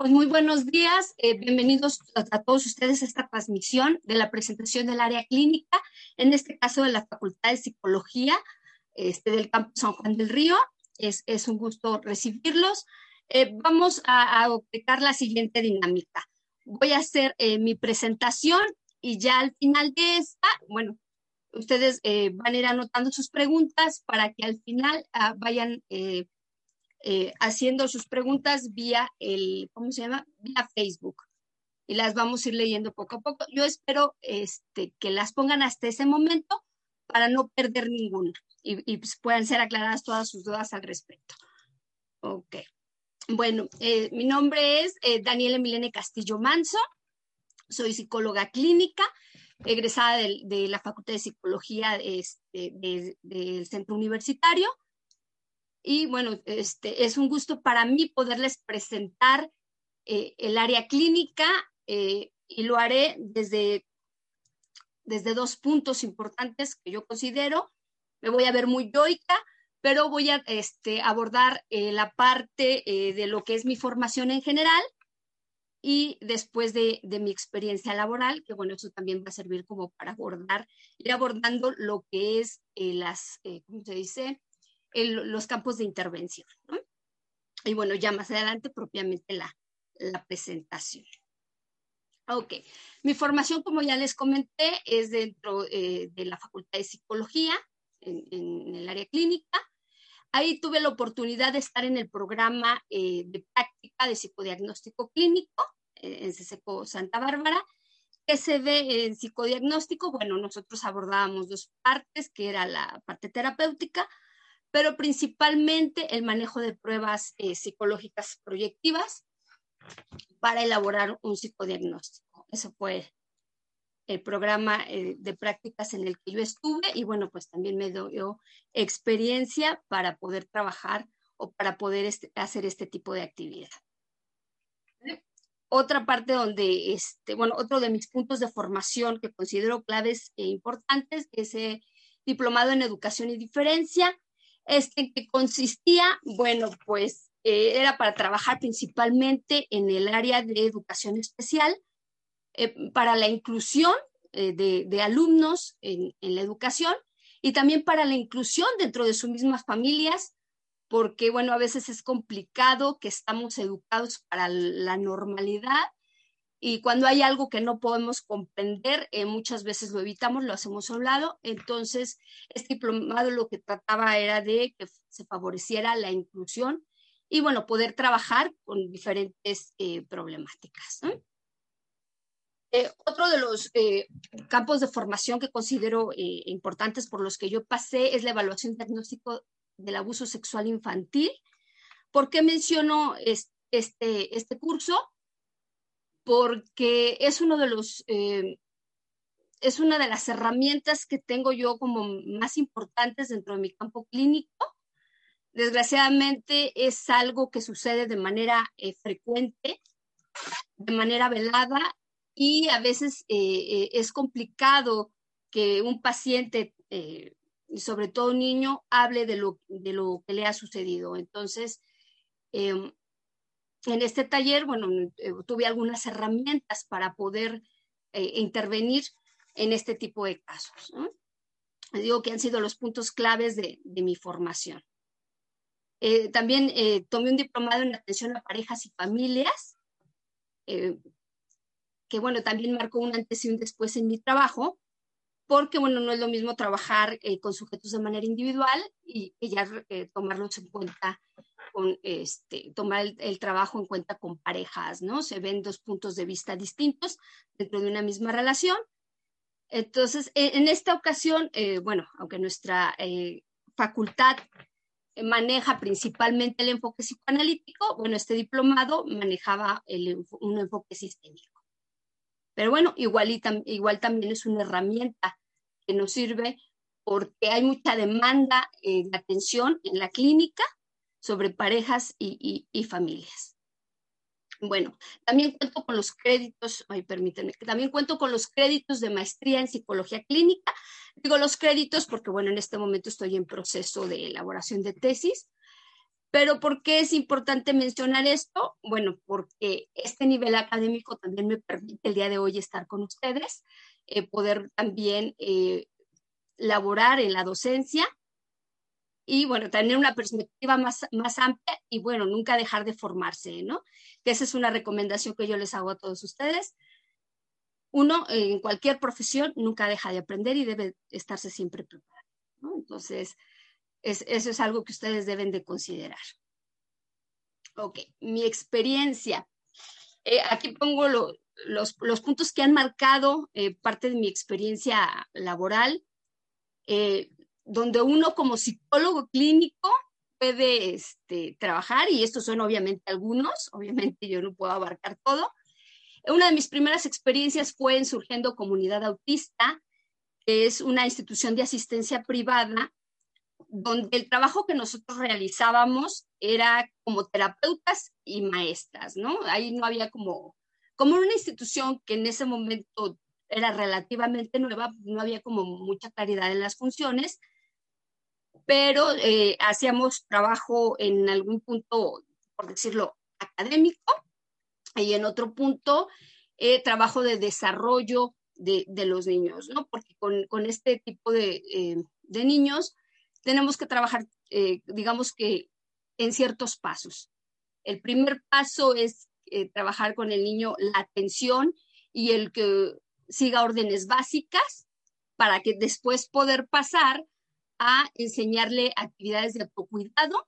Pues muy buenos días, eh, bienvenidos a, todos ustedes a esta transmisión de la presentación del área clínica, en este caso de la Facultad de Psicología este, del Campo San Juan del Río. Es, un gusto recibirlos. Eh, vamos a, aplicar la siguiente dinámica. Voy a hacer eh, mi presentación y ya al final de esta, bueno, ustedes van a ir anotando sus preguntas para que al final ah, vayan eh, haciendo sus preguntas vía el, ¿cómo se llama? Vía Facebook. Y las vamos a ir leyendo poco a poco. Yo espero este, que las pongan hasta ese momento para no perder ninguna y, pues, puedan ser aclaradas todas sus dudas al respecto. Ok. Bueno, eh, mi nombre es eh, Daniela Milene Castillo Manso. Soy psicóloga clínica, egresada de, la Facultad de Psicología este, del Centro Universitario y bueno, este, es un gusto para mí poderles presentar eh, el área clínica eh, y lo haré desde, desde dos puntos importantes que yo considero. Me voy a ver muy yoica, pero voy a este, abordar eh, la parte de lo que es mi formación en general y después de, de, mi experiencia laboral, que bueno, eso también va a servir como para abordar, ir abordando lo que es las, ¿cómo se dice? Los campos de intervención. Y bueno, ya más adelante propiamente la, la presentación. Ok, mi formación, como ya les comenté, es dentro eh, de la Facultad de Psicología, en, el área clínica. Ahí tuve la oportunidad de estar en el programa eh, de práctica de psicodiagnóstico clínico eh, en CSECO Santa Bárbara. ¿Qué se ve en psicodiagnóstico? Bueno, nosotros abordábamos dos partes, que era la parte terapéutica, pero principalmente el manejo de pruebas eh, psicológicas proyectivas para elaborar un psicodiagnóstico. Eso fue el programa eh, de prácticas en el que yo estuve y bueno, pues también me dio experiencia para poder trabajar o para poder este, hacer este tipo de actividad. Otra parte donde, este, bueno, otro de mis puntos de formación que considero claves e importantes es el diplomado en educación y diferencia, este que consistía, bueno, pues eh, era para trabajar principalmente en el área de educación especial, eh, para la inclusión eh, de, alumnos en, en, la educación y también para la inclusión dentro de sus mismas familias, porque, bueno, a veces es complicado que estamos educados para la normalidad y cuando hay algo que no podemos comprender, eh, muchas veces lo evitamos, lo hacemos a un lado. Entonces, este diplomado lo que trataba era de que se favoreciera la inclusión y, bueno, poder trabajar con diferentes eh, problemáticas. Eh, otro de los campos de formación que considero importantes por los que yo pasé es la evaluación diagnóstico del abuso sexual infantil. ¿Por qué menciono este, este curso? Porque es uno de los, eh, es una de las herramientas que tengo yo como más importantes dentro de mi campo clínico. Desgraciadamente es algo que sucede de manera eh, frecuente, de manera velada y a veces eh, es complicado que un paciente, sobre todo un niño, hable de lo, de lo que le ha sucedido. Entonces, em, en este taller, bueno, eh, tuve algunas herramientas para poder eh, intervenir en este tipo de casos. Les digo que han sido los puntos claves de, mi formación. Eh, también tomé un diplomado en atención a parejas y familias, que bueno, también marcó un antes y un después en mi trabajo, porque bueno, no es lo mismo trabajar con sujetos de manera individual y, y ya tomarlos en cuenta con este, tomar el, trabajo en cuenta con parejas, ¿no? Se ven dos puntos de vista distintos dentro de una misma relación. Entonces, e, en esta ocasión, eh, bueno, aunque nuestra eh, facultad maneja principalmente el enfoque psicoanalítico, bueno, este diplomado manejaba un enfoque sistémico. Pero bueno, igual, y igual también es una herramienta que nos sirve porque hay mucha demanda de atención en la clínica sobre parejas y, familias. Bueno, también cuento con los créditos, ay, permítanme, también cuento con los créditos de maestría en psicología clínica. Digo los créditos porque, bueno, en este momento estoy en proceso de elaboración de tesis. Pero ¿por qué es importante mencionar esto? Bueno, porque este nivel académico también me permite el día de hoy estar con ustedes, eh, poder también eh, laborar en la docencia y bueno, tener una perspectiva más, más amplia y bueno, nunca dejar de formarse, ¿no? Esa es una recomendación que yo les hago a todos ustedes. Uno, en cualquier profesión, nunca deja de aprender y debe estarse siempre preparado. Entonces, eso es algo que ustedes deben de considerar. Ok, mi experiencia. Eh, aquí pongo los, puntos que han marcado eh, parte de mi experiencia laboral, eh, donde uno como psicólogo clínico puede este, trabajar, y estos son obviamente algunos, obviamente yo no puedo abarcar todo. Una de mis primeras experiencias fue en Surgiendo Comunidad Autista, que es una institución de asistencia privada donde el trabajo que nosotros realizábamos era como terapeutas y maestras, ¿no? Ahí no había como, como una institución que en ese momento era relativamente nueva, no había como mucha claridad en las funciones, pero eh, hacíamos trabajo en algún punto, por decirlo, académico y en otro punto eh, trabajo de desarrollo de, de, los niños, ¿no? Porque con, con este tipo de, eh, de niños tenemos que trabajar, eh, digamos que en ciertos pasos. El primer paso es eh, trabajar con el niño la atención y el que siga órdenes básicas para que después poder pasar a enseñarle actividades de autocuidado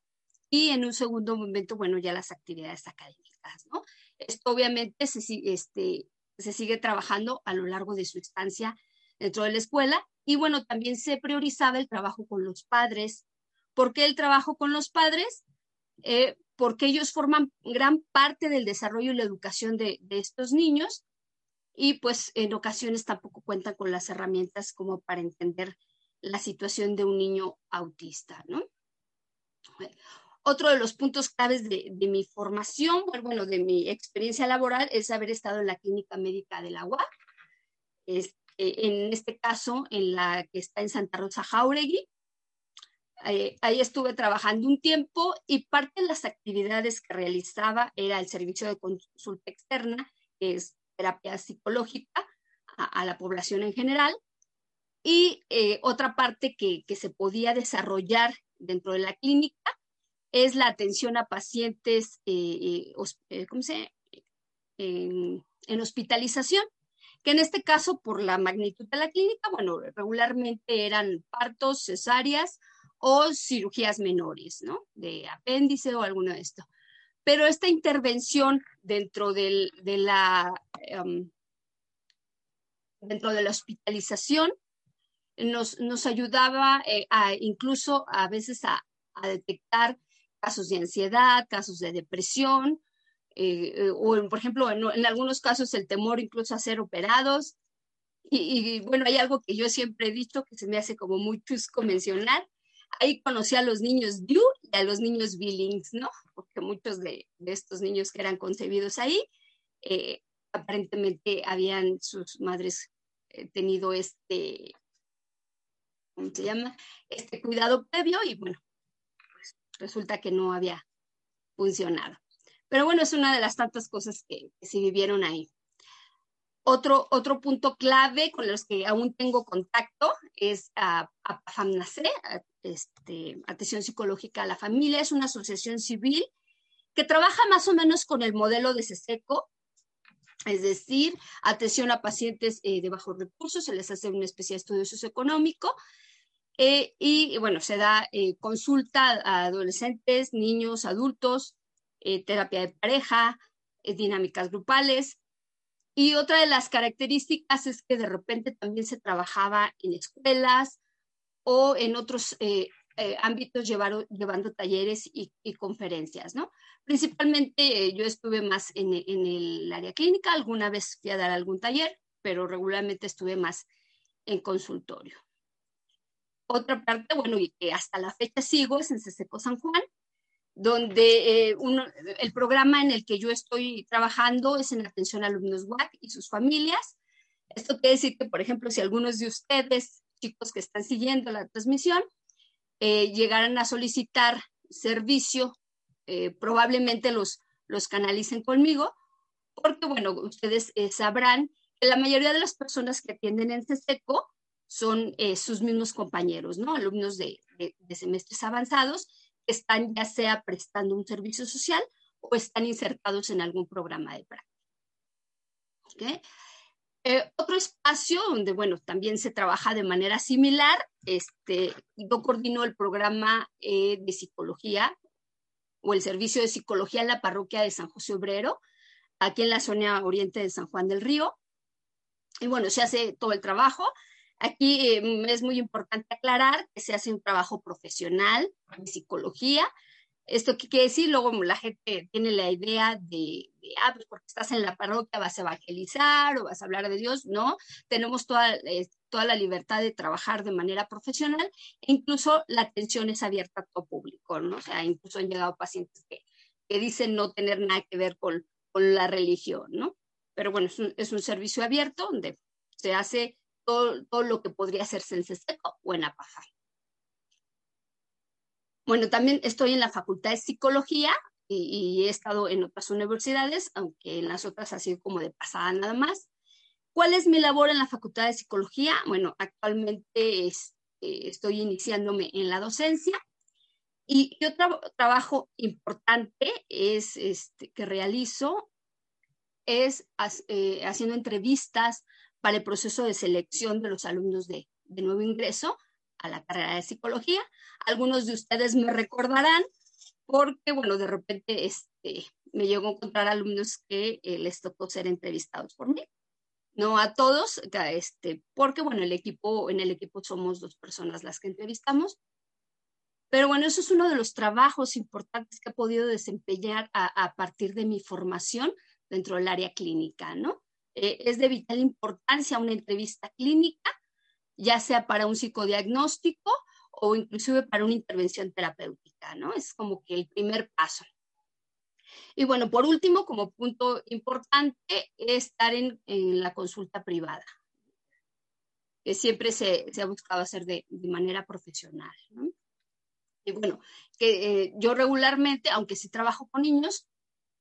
y en un segundo momento, bueno, ya las actividades académicas, ¿no? Esto obviamente se, este, se sigue trabajando a lo largo de su estancia dentro de la escuela y bueno, también se priorizaba el trabajo con los padres. ¿Por qué el trabajo con los padres? Eh, porque ellos forman gran parte del desarrollo y la educación de, estos niños y pues en ocasiones tampoco cuentan con las herramientas como para entender la situación de un niño autista, ¿no? Otro de los puntos claves de, mi formación, bueno, de mi experiencia laboral es haber estado en la clínica médica de la. Este, eh, en este caso en la que está en Santa Rosa Jauregui. Eh, ahí estuve trabajando un tiempo y parte de las actividades que realizaba era el servicio de consulta externa, que es terapia psicológica a, la población en general, y eh, otra parte que, que, se podía desarrollar dentro de la clínica es la atención a pacientes ¿cómo se, en, en hospitalización que en este caso, por la magnitud de la clínica, bueno, regularmente eran partos, cesáreas o cirugías menores, ¿no? De apéndice o alguno de esto. Pero esta intervención dentro de la em, dentro de la hospitalización nos, nos ayudaba eh, a, incluso a veces a, a detectar casos de ansiedad, casos de depresión, eh, eh, o por ejemplo, en, algunos casos el temor incluso a ser operados. Y, bueno, hay algo que yo siempre he dicho que se me hace como muy chusco mencionar. Ahí conocí a los niños Yu y a los niños Billings, ¿no? Porque muchos de, estos niños que eran concebidos ahí, eh, aparentemente habían sus madres tenido este, ¿cómo se llama? Este cuidado previo y bueno, pues resulta que no había funcionado. Pero bueno, es una de las tantas cosas que, se vivieron ahí. Otro, otro punto clave con los que aún tengo contacto es a, a este, Atención Psicológica a la Familia. Es una asociación civil que trabaja más o menos con el modelo de SESECO, es decir, atención a pacientes eh, de bajos recursos, se les hace una especie de estudio socioeconómico eh, y, bueno, se da eh, consulta a adolescentes, niños, adultos, eh, terapia de pareja, eh, dinámicas grupales. Y otra de las características es que de repente también se trabajaba en escuelas o en otros eh, ámbitos llevando talleres y, conferencias, ¿no? Principalmente yo estuve más en, en, el área clínica, alguna vez fui a dar algún taller, pero regularmente estuve más en consultorio. Otra parte, bueno, y que hasta la fecha sigo es en CESECO San Juan, donde eh, el programa en el que yo estoy trabajando es en atención a alumnos WAC y sus familias. Esto quiere decir que, por ejemplo, si algunos de ustedes, chicos que están siguiendo la transmisión, eh, llegaran a solicitar servicio eh, probablemente los, los canalicen conmigo, porque, bueno, ustedes eh, sabrán que la mayoría de las personas que atienden en CESECO son eh, sus mismos compañeros, ¿no? Alumnos de, semestres avanzados que están ya sea prestando un servicio social o están insertados en algún programa de práctica. Otro espacio donde, bueno, también se trabaja de manera similar, este, yo coordino el programa de psicología o el servicio de psicología en la parroquia de San José Obrero, aquí en la zona oriente de San Juan del Río. Y bueno, se hace todo el trabajo. Aquí eh, es muy importante aclarar que se hace un trabajo profesional de psicología. ¿Esto qué quiere decir? Luego la gente tiene la idea de, ah, pues porque estás en la parroquia vas a evangelizar o vas a hablar de Dios. No, tenemos toda, eh, toda la libertad de trabajar de manera profesional e incluso la atención es abierta a todo público, ¿no? O sea, incluso han llegado pacientes que, que dicen no tener nada que ver con, con la religión, ¿no? Pero bueno, es un, es un servicio abierto donde se hace todo, todo, lo que podría hacerse en CESECO o en APAJA. Bueno, también estoy en la Facultad de Psicología y, y, he estado en otras universidades, aunque en las otras ha sido como de pasada nada más. ¿Cuál es mi labor en la Facultad de Psicología? Bueno, actualmente eh, estoy iniciándome en la docencia y otro trabajo importante es este, que realizo es eh, haciendo entrevistas para el proceso de selección de los alumnos de, nuevo ingreso a la carrera de psicología. Algunos de ustedes me recordarán porque, bueno, de repente este, me llegó a encontrar alumnos que eh, les tocó ser entrevistados por mí. No a todos, este, porque, bueno, el equipo, en el equipo somos dos personas las que entrevistamos, pero bueno, eso es uno de los trabajos importantes que he podido desempeñar a, partir de mi formación dentro del área clínica, ¿no? Eh, es de vital importancia una entrevista clínica, ya sea para un psicodiagnóstico o inclusive para una intervención terapéutica, ¿no? Es como que el primer paso. Y bueno, por último, como punto importante, estar en, la consulta privada, que siempre se, ha buscado hacer de, manera profesional. Y bueno, que eh, yo regularmente, aunque sí trabajo con niños,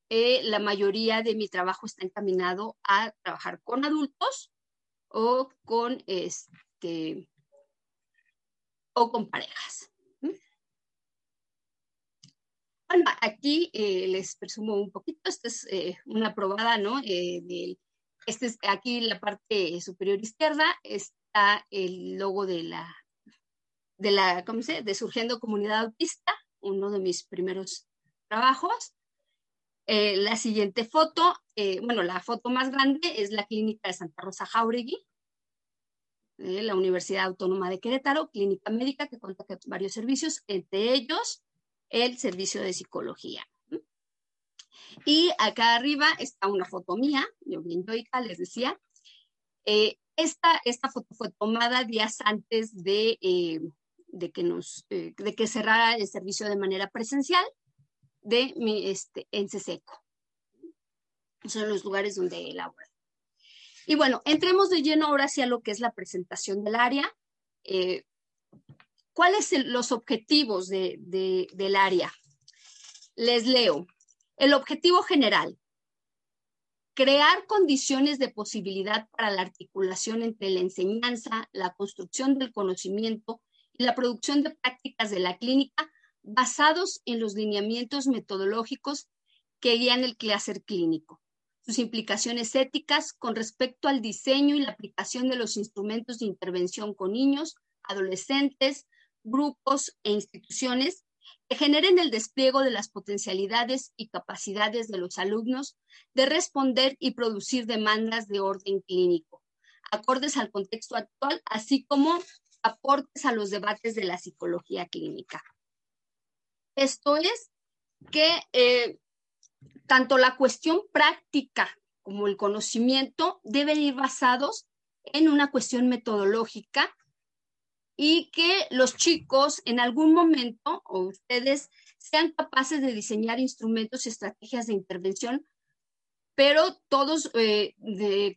eh, la mayoría de mi trabajo está encaminado a trabajar con adultos o con este o con parejas. Bueno, aquí eh, les presumo un poquito, esta es una probada, ¿no? este es aquí en la parte superior izquierda está el logo de la de la, ¿cómo se De Surgiendo Comunidad Autista, uno de mis primeros trabajos. Eh, la siguiente foto, eh, bueno, la foto más grande es la clínica de Santa Rosa Jauregui, eh, la Universidad Autónoma de Querétaro, clínica médica que cuenta con varios servicios, entre ellos el servicio de psicología. Y acá arriba está una foto mía, yo bien yoica, les decía. esta, esta foto fue tomada días antes de de que, nos, eh, de que cerrara el servicio de manera presencial de mi, este, en CESECO. Son los lugares donde elabora. Y bueno, entremos de lleno ahora hacia lo que es la presentación del área. Eh, ¿Cuáles son los objetivos de, del área? Les leo. El objetivo general, crear condiciones de posibilidad para la articulación entre la enseñanza, la construcción del conocimiento la producción de prácticas de la clínica basados en los lineamientos metodológicos que guían el quehacer clínico, sus implicaciones éticas con respecto al diseño y la aplicación de los instrumentos de intervención con niños, adolescentes, grupos e instituciones que generen el despliego de las potencialidades y capacidades de los alumnos de responder y producir demandas de orden clínico, acordes al contexto actual, así como aportes a los debates de la psicología clínica. Esto es que eh, tanto la cuestión práctica como el conocimiento deben ir basados en una cuestión metodológica y que los chicos en algún momento o ustedes sean capaces de diseñar instrumentos y estrategias de intervención, pero todos eh,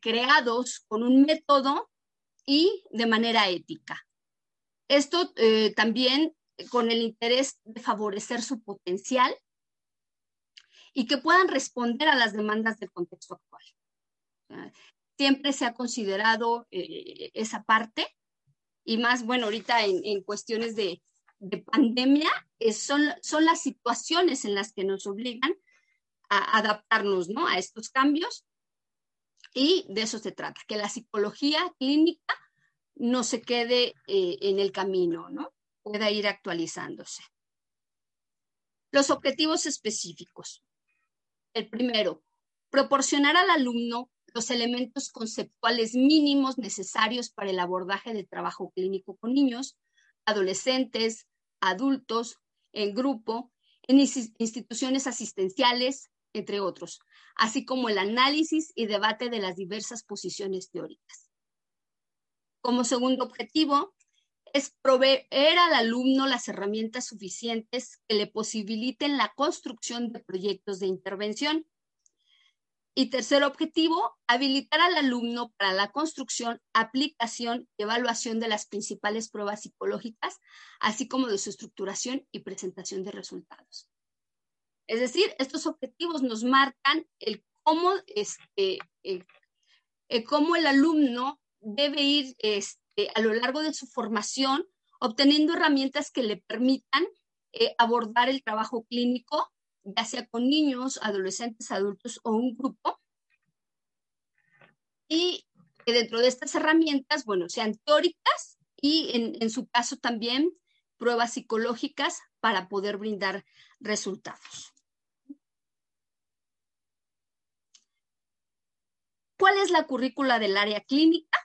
creados con un método y de manera ética. Esto eh, también con el interés de favorecer su potencial y que puedan responder a las demandas del contexto actual. Siempre se ha considerado eh, esa parte y más, bueno, ahorita en, cuestiones de, pandemia, son, son las situaciones en las que nos obligan a adaptarnos ¿no? a estos cambios y de eso se trata, que la psicología clínica no se quede eh, en el camino, ¿no? pueda ir actualizándose. Los objetivos específicos. El primero, proporcionar al alumno los elementos conceptuales mínimos necesarios para el abordaje del trabajo clínico con niños, adolescentes, adultos, en grupo, en instituciones asistenciales, entre otros, así como el análisis y debate de las diversas posiciones teóricas. Como segundo objetivo, es proveer al alumno las herramientas suficientes que le posibiliten la construcción de proyectos de intervención. Y tercer objetivo, habilitar al alumno para la construcción, aplicación y evaluación de las principales pruebas psicológicas, así como de su estructuración y presentación de resultados. Es decir, estos objetivos nos marcan el cómo, este, el, cómo el alumno debe ir este, eh, a lo largo de su formación, obteniendo herramientas que le permitan eh, abordar el trabajo clínico, ya sea con niños, adolescentes, adultos o un grupo. Y que dentro de estas herramientas, bueno, sean teóricas y en, en su caso también pruebas psicológicas para poder brindar resultados. ¿Cuál es la currícula del área clínica?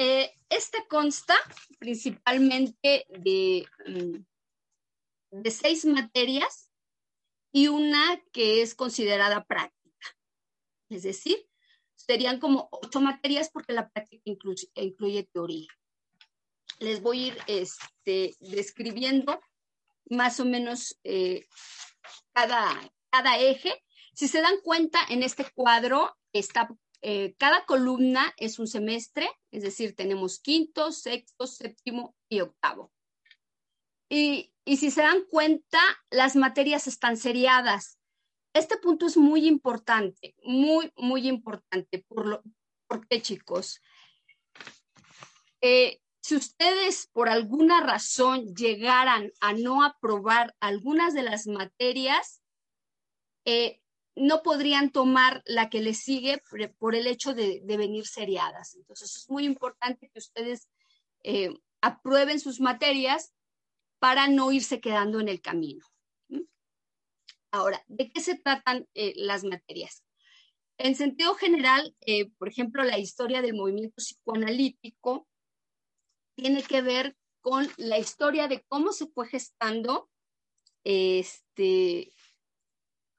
Eh, este consta principalmente de, mm, de seis materias y una que es considerada práctica. Es decir, serían como ocho materias porque la práctica incluye, teoría. Les voy a ir este, describiendo más o menos eh, cada, cada eje. Si se dan cuenta, en este cuadro está eh, cada columna es un semestre, es decir, tenemos quinto, sexto, séptimo y octavo. Y, si se dan cuenta, las materias están seriadas. Este punto es muy importante, muy, muy importante. ¿Por, lo, qué, chicos? Eh, si ustedes por alguna razón llegaran a no aprobar algunas de las materias, eh, no podrían tomar la que les sigue por, el hecho de, venir seriadas. Entonces es muy importante que ustedes eh, aprueben sus materias para no irse quedando en el camino. Ahora, ¿de qué se tratan eh, las materias? En sentido general, eh, por ejemplo, la historia del movimiento psicoanalítico tiene que ver con la historia de cómo se fue gestando este,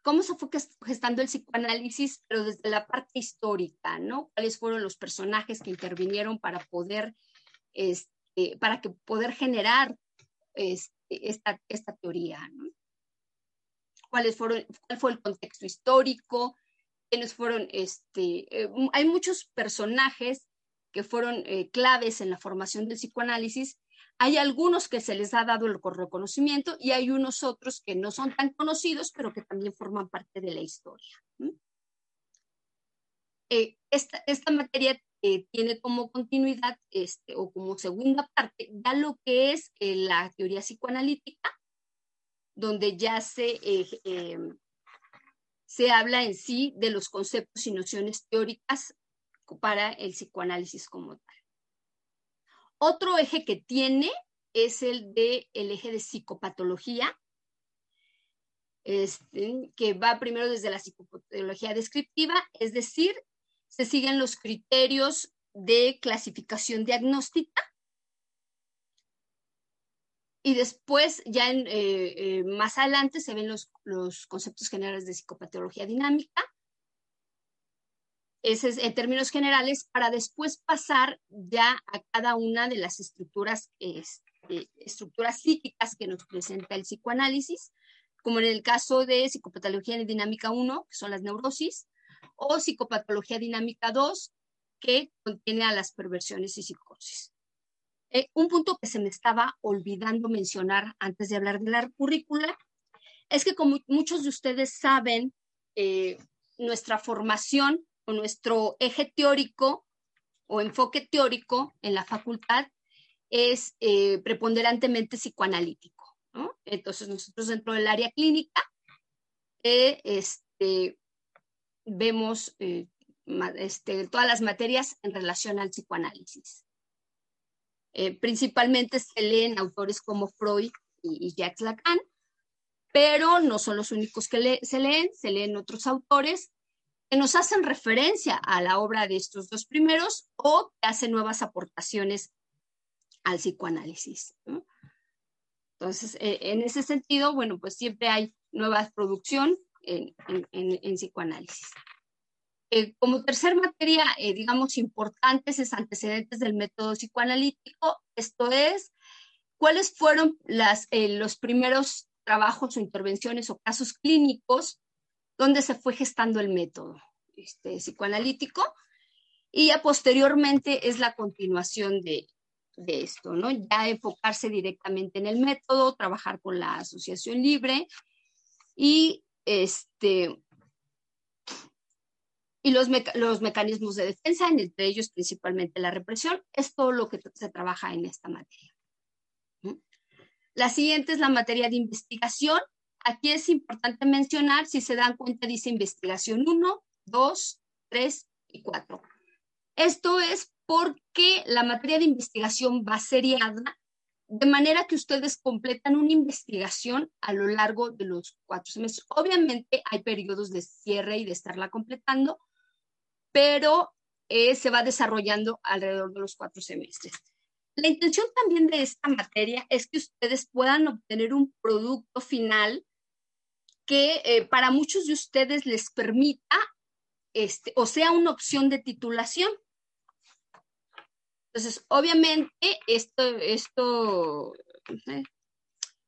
cómo se fue gestando el psicoanálisis, pero desde la parte histórica, ¿no? ¿Cuáles fueron los personajes que intervinieron para poder, este, para que poder generar este, esta, esta, teoría, ¿no? ¿Cuáles fueron, ¿Cuál fue el contexto histórico? ¿Quiénes fueron, este, eh, hay muchos personajes que fueron eh, claves en la formación del psicoanálisis hay algunos que se les ha dado el reconocimiento y hay unos otros que no son tan conocidos, pero que también forman parte de la historia. Eh, esta, materia eh, tiene como continuidad este, o como segunda parte ya lo que es eh, la teoría psicoanalítica, donde ya se, se habla en sí de los conceptos y nociones teóricas para el psicoanálisis como tal. Otro eje que tiene es el de el eje de psicopatología, este, que va primero desde la psicopatología descriptiva, es decir, se siguen los criterios de clasificación diagnóstica y después, ya en, eh, eh, más adelante, se ven los, los, conceptos generales de psicopatología dinámica es en términos generales, para después pasar ya a cada una de las estructuras, este, estructuras psíquicas que nos presenta el psicoanálisis, como en el caso de psicopatología dinámica 1, que son las neurosis, o psicopatología dinámica 2, que contiene a las perversiones y psicosis. Eh, un punto que se me estaba olvidando mencionar antes de hablar de la currícula es que como muchos de ustedes saben, eh, nuestra formación nuestro eje teórico o enfoque teórico en la facultad es eh, preponderantemente psicoanalítico. ¿no? Entonces, nosotros dentro del área clínica eh, este, vemos este, todas las materias en relación al psicoanálisis. principalmente se leen autores como Freud y Jacques Lacan, pero no son los únicos que se leen, se leen otros autores que nos hacen referencia a la obra de estos dos primeros o que hacen nuevas aportaciones al psicoanálisis. Entonces, eh, en ese sentido, bueno, pues siempre hay nueva producción en, psicoanálisis. Eh, como tercer materia, eh, digamos, importantes es antecedentes del método psicoanalítico, esto es, cuáles fueron las, los primeros trabajos o intervenciones o casos clínicos donde se fue gestando el método este, psicoanalítico y ya posteriormente es la continuación de, esto, ¿no? Ya enfocarse directamente en el método, trabajar con la asociación libre y este y los mecanismos de defensa, entre ellos principalmente la represión, es todo lo que se trabaja en esta materia. La siguiente es la materia de investigación. Aquí es importante mencionar, si se dan cuenta, dice investigación 1, 2, 3 y 4. Esto es porque la materia de investigación va seriada, de manera que ustedes completan una investigación a lo largo de los cuatro semestres. Obviamente hay periodos de cierre y de estarla completando, pero eh, se va desarrollando alrededor de los cuatro semestres. La intención también de esta materia es que ustedes puedan obtener un producto final que eh, para muchos de ustedes les permita, este, o sea, una opción de titulación. Entonces, obviamente, esto, esto,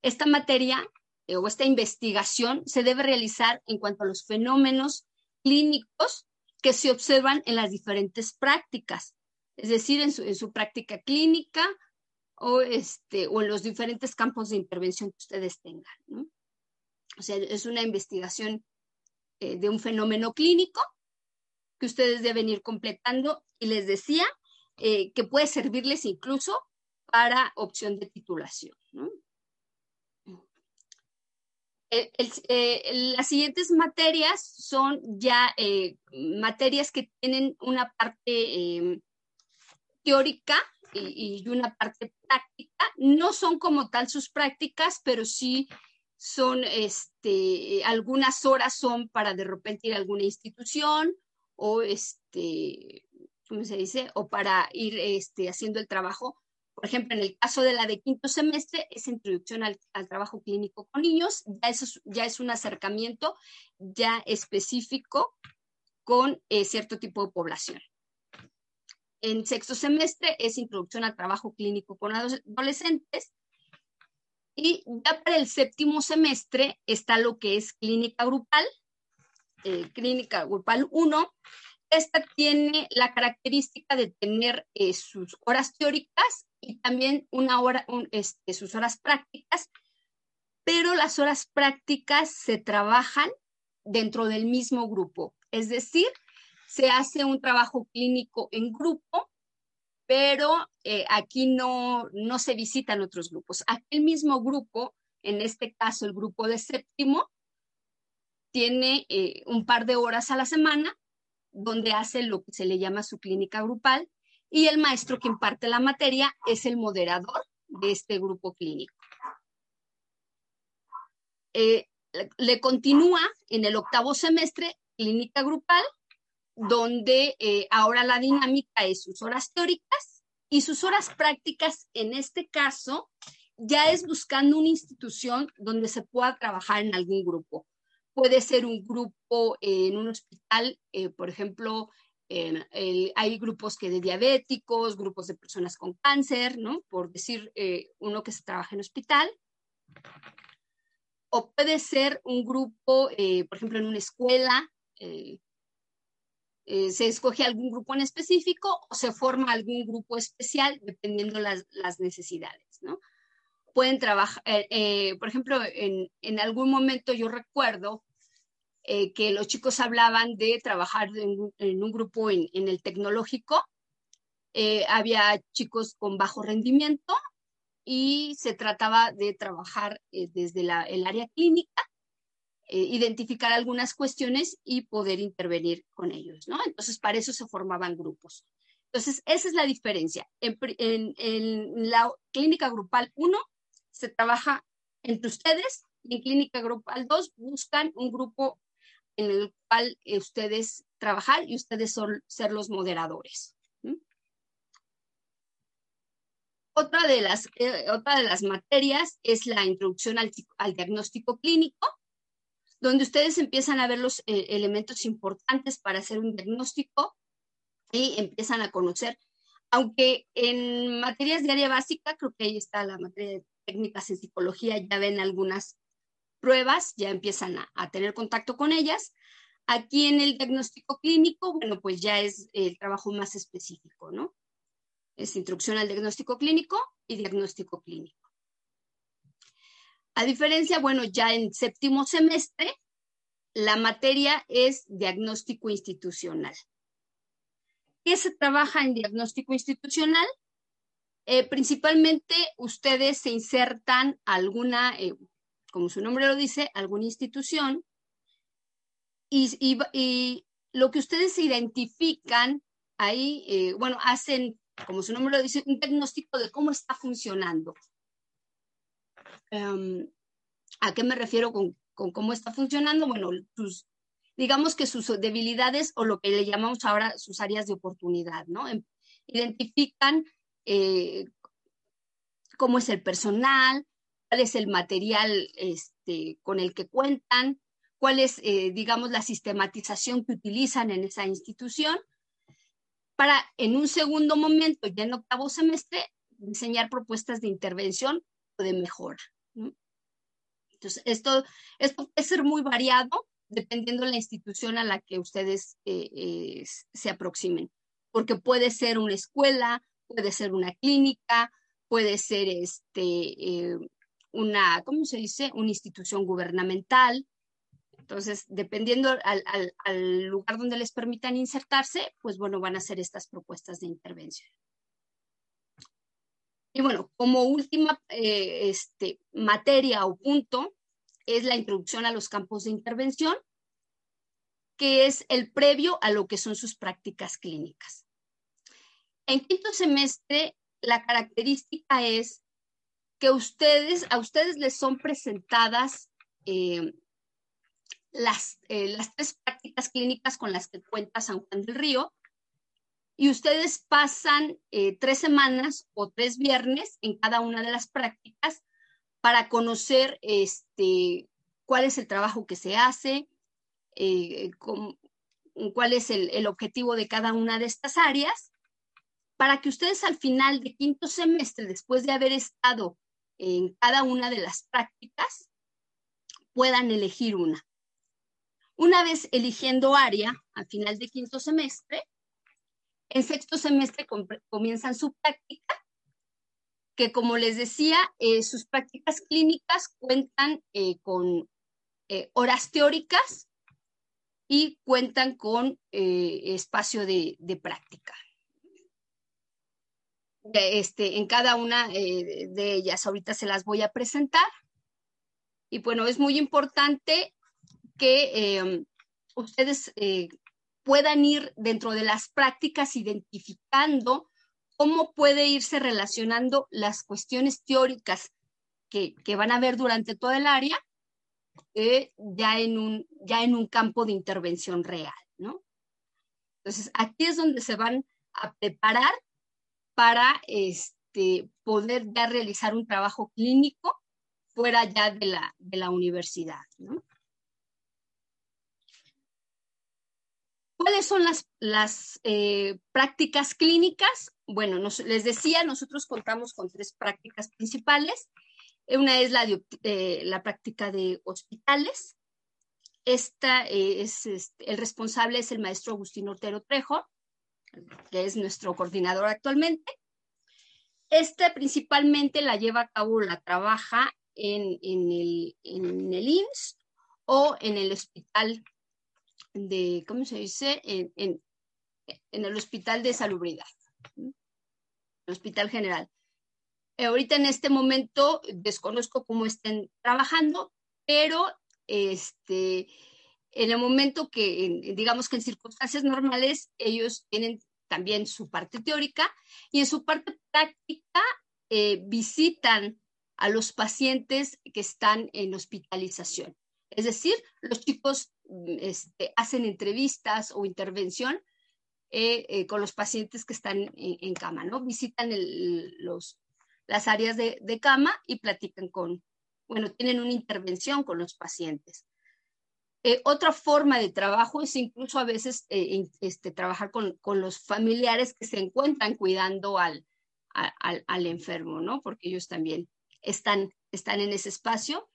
esta materia eh, o esta investigación se debe realizar en cuanto a los fenómenos clínicos que se observan en las diferentes prácticas es decir, en su, práctica clínica o, este, o en los diferentes campos de intervención que ustedes tengan. O sea, es una investigación eh, de un fenómeno clínico que ustedes deben ir completando y les decía eh, que puede servirles incluso para opción de titulación. Eh, las siguientes materias son ya materias que tienen una parte em, teórica y, una parte práctica. No son como tal sus prácticas, pero sí son, este, algunas horas son para de repente ir a alguna institución o, este, ¿cómo se dice? O para ir este, haciendo el trabajo. Por ejemplo, en el caso de la de quinto semestre, es introducción al, trabajo clínico con niños, ya, eso ya es un acercamiento ya específico con eh, cierto tipo de población en sexto semestre es introducción al trabajo clínico con adolescentes. Y ya para el séptimo semestre está lo que es clínica grupal, eh, clínica grupal 1. Esta tiene la característica de tener eh, sus horas teóricas y también una hora, este, sus horas prácticas, pero las horas prácticas se trabajan dentro del mismo grupo. Es decir, se hace un trabajo clínico en grupo, pero eh, aquí no, no se visitan otros grupos. Aquel mismo grupo, en este caso el grupo de séptimo, tiene eh, un par de horas a la semana donde hace lo que se le llama su clínica grupal y el maestro que imparte la materia es el moderador de este grupo clínico. Eh, le continúa en el octavo semestre clínica grupal donde eh, ahora la dinámica es sus horas teóricas y sus horas prácticas, en este caso, ya es buscando una institución donde se pueda trabajar en algún grupo. Puede ser un grupo en un hospital, eh, por ejemplo, hay grupos que de diabéticos, grupos de personas con cáncer, ¿no? Por decir eh, uno que se trabaja en hospital. O puede ser un grupo, por ejemplo, en una escuela, eh, se escoge algún grupo en específico o se forma algún grupo especial dependiendo las, las necesidades, ¿no? pueden trabajar, eh, eh, por ejemplo, en, algún momento yo recuerdo que los chicos hablaban de trabajar en, un grupo en, el tecnológico. había chicos con bajo rendimiento y se trataba de trabajar desde el área clínica, identificar algunas cuestiones y poder intervenir con ellos, ¿no? Entonces, para eso se formaban grupos. Entonces, esa es la diferencia. En, en la clínica grupal 1 se trabaja entre ustedes y en Clínica Grupal 2 buscan un grupo en el cual eh, ustedes trabajar y ustedes son, ser los moderadores. Otra de, las, eh, otra de las materias es la introducción al, diagnóstico clínico, donde ustedes empiezan a ver los eh, elementos importantes para hacer un diagnóstico y empiezan a conocer, aunque en materias de área básica, creo que ahí está la materia de técnicas en psicología ya ven algunas pruebas, ya empiezan a, tener contacto con ellas. Aquí en el diagnóstico clínico, bueno, pues ya es el trabajo más específico, ¿no? Es introducción al diagnóstico clínico y diagnóstico clínico. A diferencia, bueno, ya en séptimo semestre, la materia es diagnóstico institucional. ¿Qué se trabaja en diagnóstico institucional? Eh, principalmente ustedes se insertan alguna, eh, como su nombre lo dice, alguna institución y, lo que ustedes identifican ahí, eh, bueno, hacen, como su nombre lo dice, un diagnóstico de cómo está funcionando. Em, ¿A qué me refiero con, cómo está funcionando? Bueno, digamos que sus debilidades o lo que le llamamos ahora sus áreas de oportunidad, ¿no? Em, identifican eh, cómo es el personal, cuál es el material este, con el que cuentan, cuál es, eh, digamos, la sistematización que utilizan en esa institución, para en un segundo momento, ya en octavo semestre, diseñar propuestas de intervención o de mejora. Entonces, esto, esto puede ser muy variado dependiendo de la institución a la que ustedes eh, se aproximen, porque puede ser una escuela, puede ser una clínica, puede ser este, eh, una, ¿cómo se dice? Una institución gubernamental. Entonces, dependiendo al, lugar donde les permitan insertarse, pues bueno, van a hacer estas propuestas de intervención. Y bueno, como última eh, este, materia o punto es la introducción a los campos de intervención, que es el previo a lo que son sus prácticas clínicas. En quinto semestre, la característica es que ustedes, a ustedes les son presentadas eh, las, eh, las tres prácticas clínicas con las que cuenta San Juan del Río y ustedes pasan eh, tres semanas o tres viernes en cada una de las prácticas para conocer este, cuál es el trabajo que se hace, cuál es el, objetivo de cada una de estas áreas para que ustedes al final de quinto semestre, después de haber estado en cada una de las prácticas, puedan elegir una. Una vez eligiendo área, al final de quinto semestre, en sexto semestre comienzan su práctica, que como les decía, eh, sus prácticas clínicas cuentan eh, con eh, horas teóricas y cuentan con espacio de práctica este, en cada una eh, de ellas. Ahorita se las voy a presentar. Y bueno, es muy importante que em, ustedes eh, puedan ir dentro de las prácticas identificando cómo puede irse relacionando las cuestiones teóricas que, van a ver durante todo el área eh, ya, en un, ya en un campo de intervención real, ¿no? Entonces, aquí es donde se van a preparar para este, poder ya realizar un trabajo clínico fuera ya de la, de la universidad. ¿Cuáles son las, las eh, prácticas clínicas? Bueno, les decía, nosotros contamos con tres prácticas principales. Una es la, eh, la práctica de hospitales. Esta es, este, el responsable es el maestro Agustín Ortero Trejo que es nuestro coordinador actualmente. Esta principalmente la lleva a cabo, la trabaja en, el, en el o en el hospital de, ¿cómo se dice? En, en, el hospital de salubridad, el hospital general. Ahorita en este momento desconozco cómo estén trabajando, pero este, en el momento que, digamos que en circunstancias normales, ellos tienen también su parte teórica y en su parte práctica eh, visitan a los pacientes que están en hospitalización. Es decir, los chicos este, hacen entrevistas o intervención eh, eh, con los pacientes que están en, cama, ¿no? Visitan los, las áreas de, de, cama y platican con, bueno, tienen una intervención con los pacientes. Eh, otra forma de trabajo es incluso a veces este, trabajar con, con, los familiares que se encuentran cuidando al, al, al, enfermo, ¿no? Porque ellos también están, están en ese espacio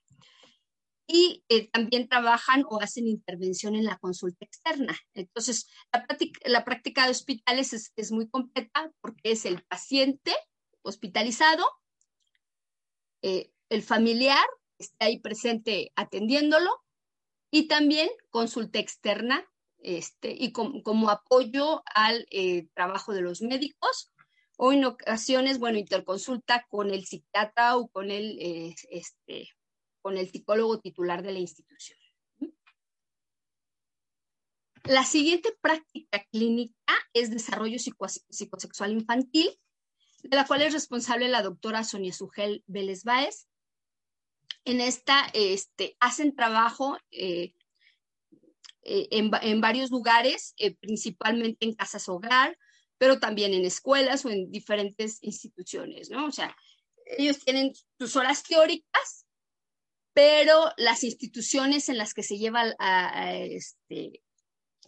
y eh, también trabajan o hacen intervención en la consulta externa. Entonces, la práctica, la práctica de hospitales es, es, muy completa porque es el paciente hospitalizado, eh, el familiar está ahí presente atendiéndolo y también consulta externa este, y como apoyo al eh, trabajo de los médicos o en ocasiones, bueno, interconsulta con el psiquiatra o con el este, con el psicólogo titular de la institución. La siguiente práctica clínica es desarrollo psicosexual infantil, de la cual es responsable la doctora Sonia Sugel Vélez Báez. En esta este, hacen trabajo eh, eh, en, varios lugares, eh, principalmente en casas hogar, pero también en escuelas o en diferentes instituciones, ¿no? O sea, ellos tienen sus horas teóricas pero las instituciones en las que se lleva a, este,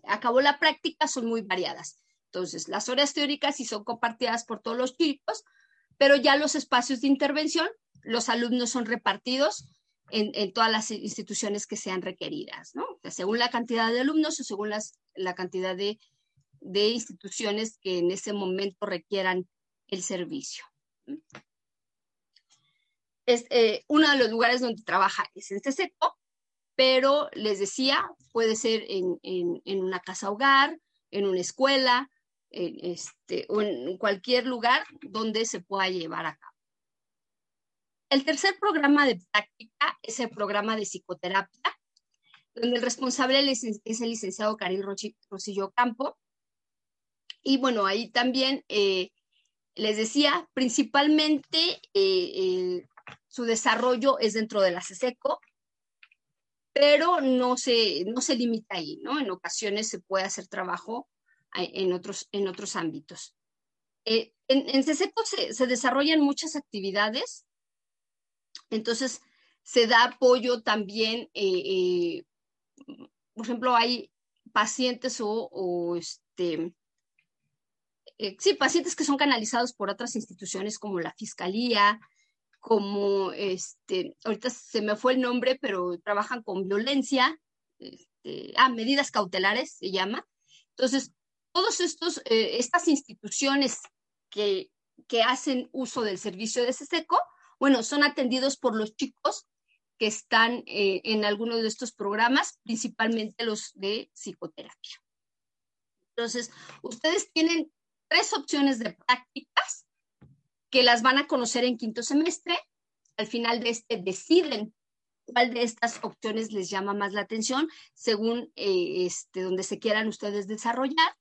a cabo la práctica son muy variadas. Entonces, las horas teóricas sí son compartidas por todos los chicos, pero ya los espacios de intervención, los alumnos son repartidos en, todas las instituciones que sean requeridas, ¿no? según la cantidad de alumnos o según la cantidad de, de instituciones que en ese momento requieran el servicio es, eh, uno de los lugares donde trabaja es en CESECO, pero les decía, puede ser en, en, una casa hogar, en una escuela, este, o en cualquier lugar donde se pueda llevar a cabo. El tercer programa de práctica es el programa de psicoterapia, donde el responsable es, el licenciado Karim Rosillo Campo. Y bueno, ahí también eh, les decía, principalmente eh, su desarrollo es dentro de la CESECO, pero no se, no se limita ahí, ¿no? En ocasiones se puede hacer trabajo en otros, en otros ámbitos. Eh, en, CESECO se, desarrollan muchas actividades, entonces se da apoyo también, eh, eh, por ejemplo, hay pacientes o, este, sí, pacientes que son canalizados por otras instituciones como la Fiscalía, como, este, ahorita se me fue el nombre, pero trabajan con violencia, este, ah, medidas cautelares se llama. Entonces, todos estos, eh, estas instituciones que, que hacen uso del servicio de SESECO, bueno, son atendidos por los chicos que están eh, en alguno de estos programas, principalmente los de psicoterapia. Entonces, ustedes tienen tres opciones de prácticas que las van a conocer en quinto semestre. Al final de este deciden cuál de estas opciones les llama más la atención según eh, este, donde se quieran ustedes desarrollar.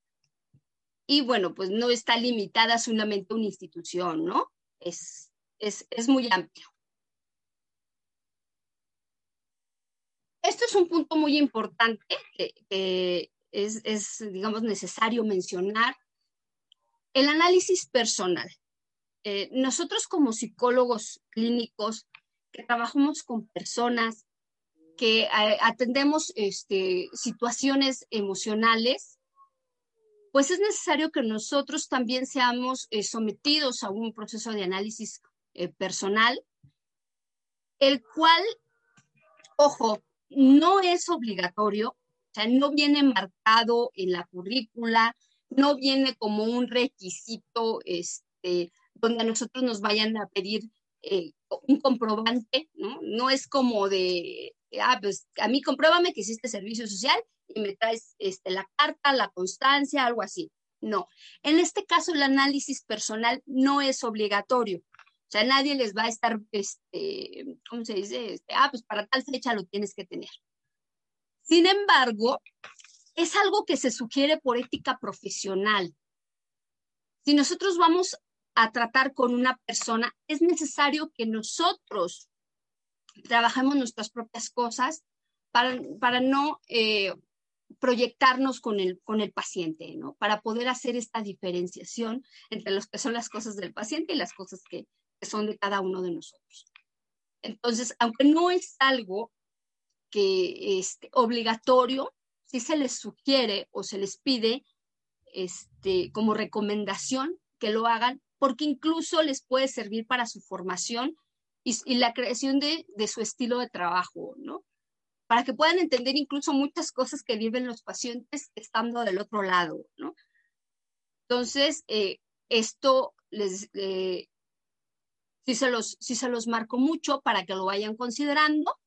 Y bueno, pues no está limitada solamente a una institución, ¿no? Es, es, es muy amplio. Esto es un punto muy importante que, es, es, digamos, necesario mencionar. El análisis personal. Eh, nosotros como psicólogos clínicos que trabajamos con personas, que eh, atendemos este, situaciones emocionales, pues es necesario que nosotros también seamos eh, sometidos a un proceso de análisis personal, el cual, ojo, no es obligatorio, o sea, no viene marcado en la currícula, no viene como un requisito este, donde a nosotros nos vayan a pedir eh, un comprobante, ¿no? No es como de, ah, pues a mí compruébame que hiciste servicio social y me traes este, la carta, la constancia, algo así. No. En este caso, el análisis personal no es obligatorio. O sea, nadie les va a estar, este, ¿cómo se dice? Este, ah, pues para tal fecha lo tienes que tener. Sin embargo, es algo que se sugiere por ética profesional. Si nosotros vamos a tratar con una persona, es necesario que nosotros trabajemos nuestras propias cosas para, para no eh, proyectarnos con el, con el paciente, ¿no? Para poder hacer esta diferenciación entre lo que son las cosas del paciente y las cosas que, son de cada uno de nosotros. Entonces, aunque no es algo que este, obligatorio, sí se les sugiere o se les pide este, como recomendación que lo hagan, porque incluso les puede servir para su formación y, la creación de, de, su estilo de trabajo, ¿no? Para que puedan entender incluso muchas cosas que viven los pacientes estando del otro lado, ¿no? Entonces, eh, esto les, eh, sí, se los, sí se los marco mucho para que lo vayan considerando.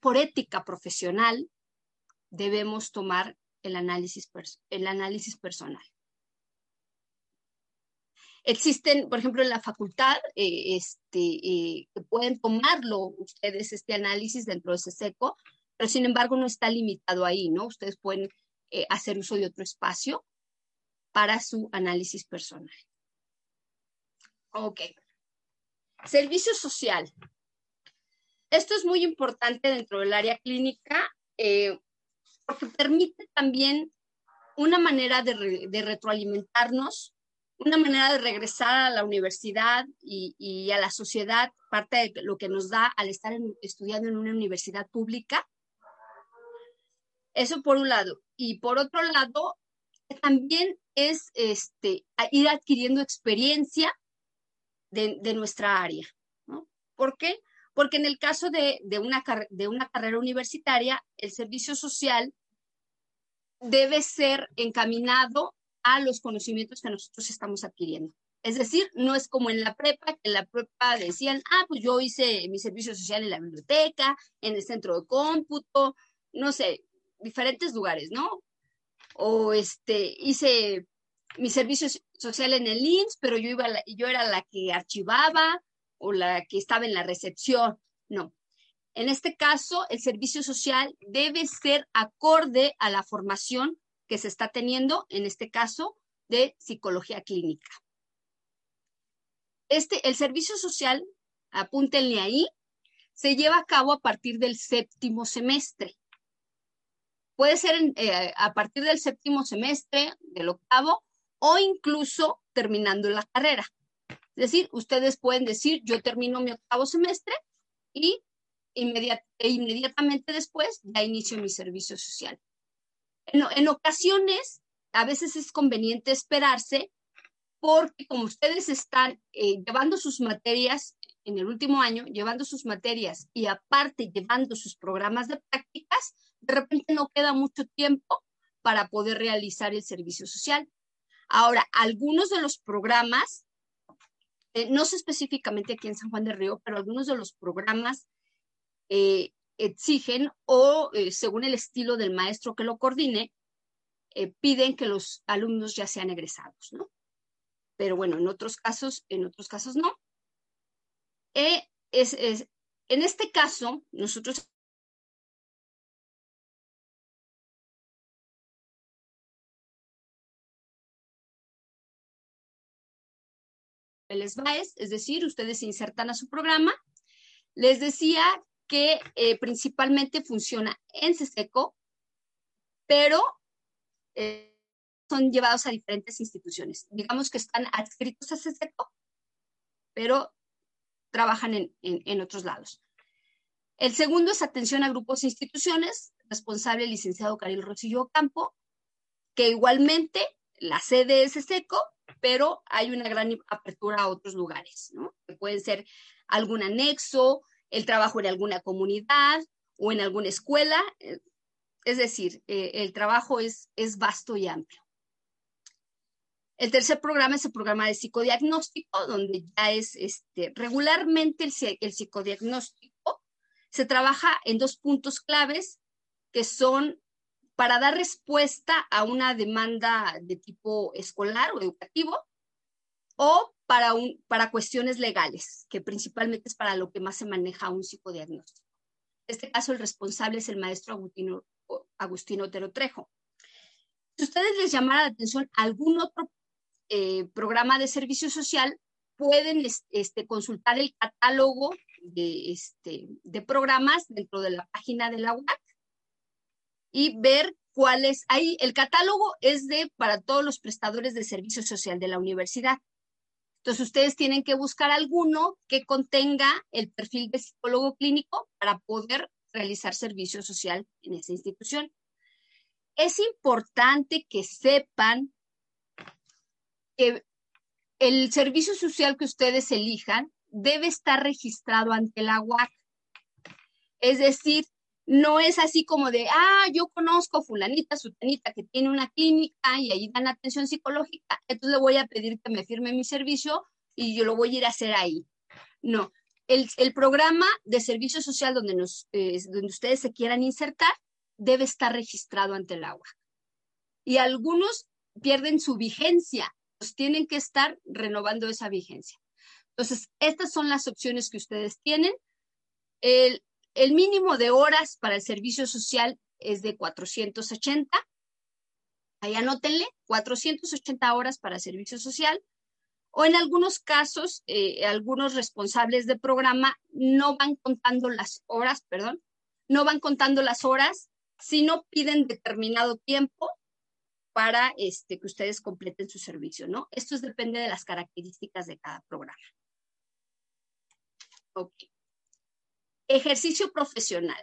Por ética profesional, debemos tomar el análisis, el análisis personal. Existen, por ejemplo, en la facultad, eh, este, eh, que pueden tomarlo ustedes este análisis dentro de ese seco, pero sin embargo no está limitado ahí, ¿no? Ustedes pueden eh, hacer uso de otro espacio para su análisis personal. Ok. Servicio social. Esto es muy importante dentro del área clínica porque permite también una manera de retroalimentarnos una manera de regresar a la universidad y, a la sociedad, parte de lo que nos da al estar estudiando en una universidad pública. Eso por un lado. Y por otro lado, también es este, ir adquiriendo experiencia de, nuestra área. ¿Por qué? Porque en el caso de, una, de una carrera universitaria, el servicio social debe ser encaminado a los conocimientos que nosotros estamos adquiriendo. Es decir, no es como en la prepa, que en la prepa decían, ah, pues yo hice mi servicio social en la biblioteca, en el centro de cómputo, no sé, diferentes lugares, ¿no? O este, hice mi servicio social en el IMSS, pero yo, iba yo era la que archivaba o la que estaba en la recepción. No. En este caso, el servicio social debe ser acorde a la formación que se está teniendo, en este caso, de psicología clínica. Este, el servicio social, apúntenle ahí, se lleva a cabo a partir del séptimo semestre. Puede ser eh, a partir del séptimo semestre, del octavo, o incluso terminando la carrera. Es decir, ustedes pueden decir, yo termino mi octavo semestre y e inmediatamente después ya inicio mi servicio social. En, ocasiones, a veces es conveniente esperarse porque como ustedes están eh, llevando sus materias en el último año, llevando sus materias y aparte llevando sus programas de prácticas, de repente no queda mucho tiempo para poder realizar el servicio social. Ahora, algunos de los programas, eh, no sé específicamente aquí en San Juan del Río, pero algunos de los programas eh, exigen o eh, según el estilo del maestro que lo coordine, eh, piden que los alumnos ya sean egresados, ¿no? Pero bueno, en otros casos, en otros casos no. Eh, es, en este caso, nosotros les va es decir, ustedes insertan a su programa. Les decía que eh, principalmente funciona en CESECO, pero eh, son llevados a diferentes instituciones. Digamos que están adscritos a CESECO, pero trabajan en, otros lados. El segundo es atención a grupos e instituciones, responsable el licenciado Caril Rosillo Campo, que igualmente la sede es CESECO, pero hay una gran apertura a otros lugares, ¿no? Que pueden ser algún anexo, el trabajo en alguna comunidad o en alguna escuela. Eh, es decir, eh, el trabajo es, es vasto y amplio. El tercer programa es el programa de psicodiagnóstico, donde ya es este, regularmente el, el psicodiagnóstico se trabaja en dos puntos claves que son para dar respuesta a una demanda de tipo escolar o educativo o para, un, para cuestiones legales, que principalmente es para lo que más se maneja un psicodiagnóstico. En este caso, el responsable es el maestro Agustino, Agustino Otero Trejo. Si ustedes les llamara la atención algún otro eh, programa de servicio social, pueden este, consultar el catálogo de, este, de programas dentro de la página de la UAC y ver cuáles. Ahí el catálogo es de para todos los prestadores de servicio social de la universidad. Entonces, ustedes tienen que buscar alguno que contenga el perfil de psicólogo clínico para poder realizar servicio social en esa institución. Es importante que sepan que el servicio social que ustedes elijan debe estar registrado ante la UAC. Es decir, no es así como de, ah, yo conozco fulanita, sutanita que tiene una clínica y ahí dan atención psicológica, entonces le voy a pedir que me firme mi servicio y yo lo voy a ir a hacer ahí. No, el, programa de servicio social donde, nos, eh, donde ustedes se quieran insertar debe estar registrado ante el agua. Y algunos pierden su vigencia, pues tienen que estar renovando esa vigencia. Entonces, estas son las opciones que ustedes tienen. El, el mínimo de horas para el servicio social es de 480. Ahí anótenle, 480 horas para servicio social. O en algunos casos, eh, algunos responsables de programa no van contando las horas, perdón, no van contando las horas, sino piden determinado tiempo para este, que ustedes completen su servicio, ¿no? Esto depende de las características de cada programa. Ok. Ejercicio profesional.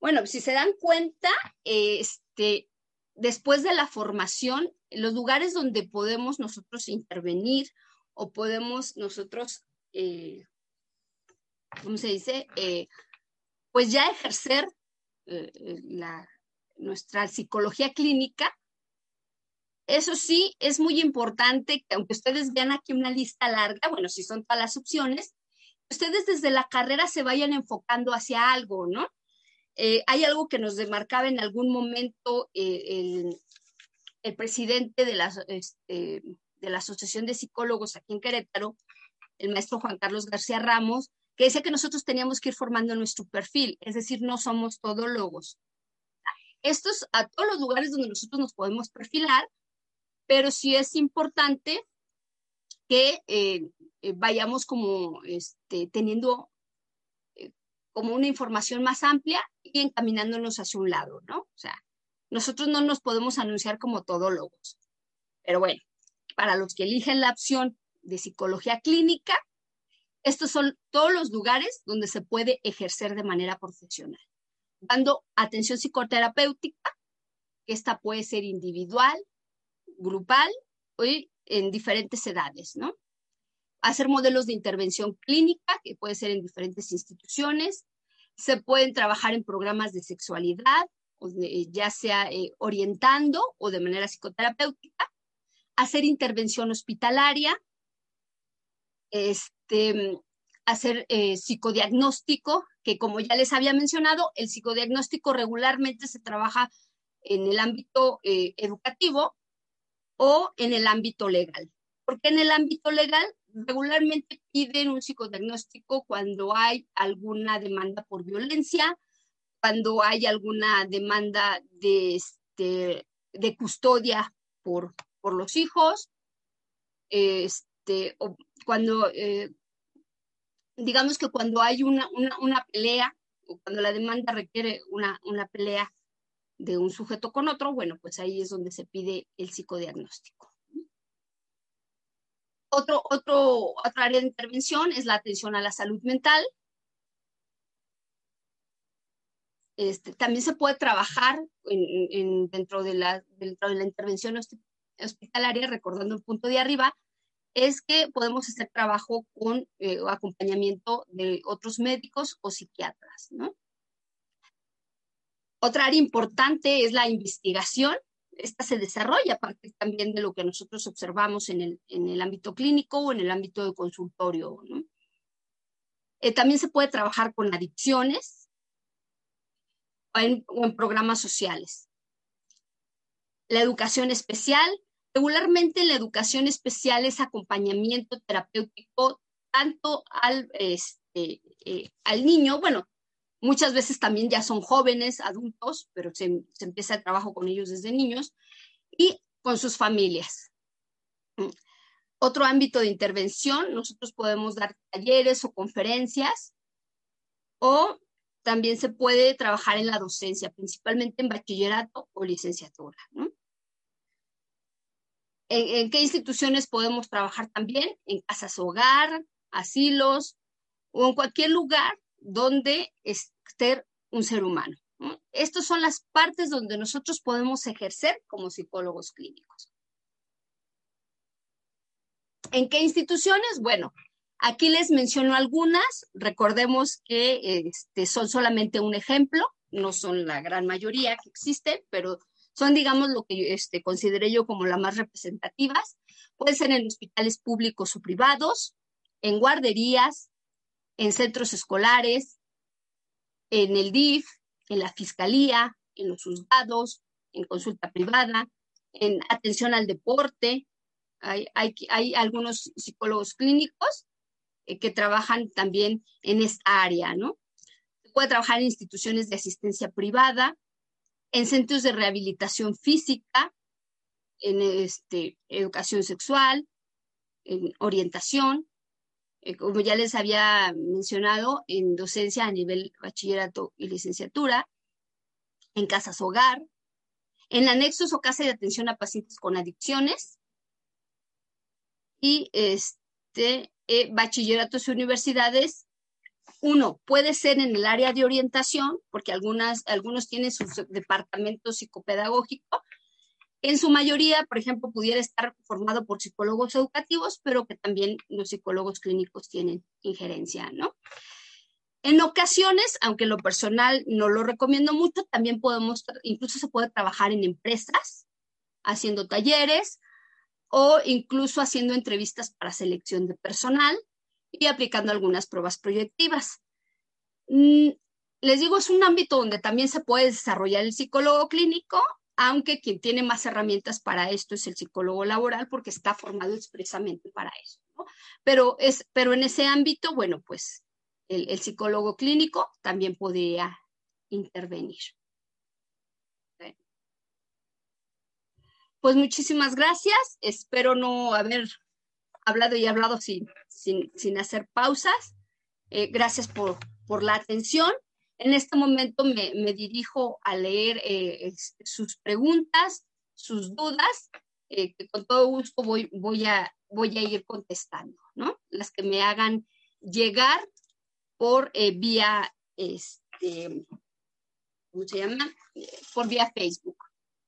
Bueno, si se dan cuenta, este, después de la formación, los lugares donde podemos nosotros intervenir o podemos nosotros, eh, ¿cómo se dice? Eh, pues ya ejercer eh, la, nuestra psicología clínica. Eso sí, es muy importante que aunque ustedes vean aquí una lista larga, bueno, si son todas las opciones, ustedes desde la carrera se vayan enfocando hacia algo, ¿no? Eh, hay algo que nos demarcaba en algún momento eh, el, presidente de la, este, de la Asociación de Psicólogos aquí en Querétaro, el maestro Juan Carlos García Ramos, que decía que nosotros teníamos que ir formando nuestro perfil, es decir, no somos todólogos. Estos a todos los lugares donde nosotros nos podemos perfilar, pero sí es importante que eh, eh, vayamos como este, teniendo eh, como una información más amplia y encaminándonos hacia un lado, ¿no? O sea, nosotros no nos podemos anunciar como todólogos, pero bueno, para los que eligen la opción de psicología clínica, estos son todos los lugares donde se puede ejercer de manera profesional, dando atención psicoterapéutica, que esta puede ser individual, grupal o en diferentes edades, ¿no? Hacer modelos de intervención clínica, que puede ser en diferentes instituciones. Se pueden trabajar en programas de sexualidad, ya sea eh, orientando o de manera psicoterapéutica. Hacer intervención hospitalaria, este, hacer eh, psicodiagnóstico, que como ya les había mencionado, el psicodiagnóstico regularmente se trabaja en el ámbito eh, educativo o en el ámbito legal. Porque en el ámbito legal regularmente piden un psicodiagnóstico cuando hay alguna demanda por violencia, cuando hay alguna demanda de, este, de custodia por, por los hijos, este, o cuando, eh, digamos que cuando hay una, una, pelea, o cuando la demanda requiere una, una pelea de un sujeto con otro, bueno, pues ahí es donde se pide el psicodiagnóstico. Otro, otro, otra área de intervención es la atención a la salud mental. Este, también se puede trabajar dentro, de la, dentro de la intervención hospitalaria, recordando el punto de arriba, es que podemos hacer trabajo con eh, acompañamiento de otros médicos o psiquiatras, ¿no? Otra área importante es la investigación, esta se desarrolla a partir también de lo que nosotros observamos en el, en el ámbito clínico o en el ámbito de consultorio. Eh, también se puede trabajar con adicciones o en, en programas sociales. La educación especial. Regularmente la educación especial es acompañamiento terapéutico tanto al, este, eh, al niño, bueno, Muchas veces también ya son jóvenes, adultos, pero se, empieza el trabajo con ellos desde niños y con sus familias. Otro ámbito de intervención, nosotros podemos dar talleres o conferencias o también se puede trabajar en la docencia, principalmente en bachillerato o licenciatura. ¿En, qué instituciones podemos trabajar también? En casas hogar, asilos o en cualquier lugar donde ser un ser humano. Estas son las partes donde nosotros podemos ejercer como psicólogos clínicos. ¿En qué instituciones? Bueno, aquí les menciono algunas. Recordemos que este, son solamente un ejemplo, no son la gran mayoría que existen, pero son, digamos, lo que este, consideré yo como las más representativas. Pueden ser en hospitales públicos o privados, en guarderías, en centros escolares, en el DIF, en la fiscalía, en los juzgados, en consulta privada, en atención al deporte. Hay, algunos psicólogos clínicos eh, que trabajan también en esta área, ¿no? Puede trabajar en instituciones de asistencia privada, en centros de rehabilitación física, en este, educación sexual, en orientación, eh, como ya les había mencionado, en docencia a nivel bachillerato y licenciatura, en casas hogar, en anexos o casa de atención a pacientes con adicciones y este, eh, bachilleratos y universidades. Uno puede ser en el área de orientación, porque algunas, algunos tienen su departamento psicopedagógico, en su mayoría, por ejemplo, pudiera estar formado por psicólogos educativos, pero que también los psicólogos clínicos tienen injerencia, ¿no? En ocasiones, aunque lo personal no lo recomiendo mucho, también podemos, incluso se puede trabajar en empresas, haciendo talleres o incluso haciendo entrevistas para selección de personal y aplicando algunas pruebas proyectivas. Mm, les digo, es un ámbito donde también se puede desarrollar el psicólogo clínico aunque quien tiene más herramientas para esto es el psicólogo laboral porque está formado expresamente para eso. Pero, es, pero en ese ámbito, bueno, pues el, psicólogo clínico también podría intervenir. Pues muchísimas gracias. Espero no haber hablado y hablado sin, sin, hacer pausas. Eh, gracias por, por la atención en este momento me, dirijo a leer eh, sus preguntas, sus dudas, eh, que con todo gusto voy, voy, a, voy a ir contestando, ¿no? Las que me hagan llegar por eh, vía, este, ¿cómo se llama? por vía Facebook.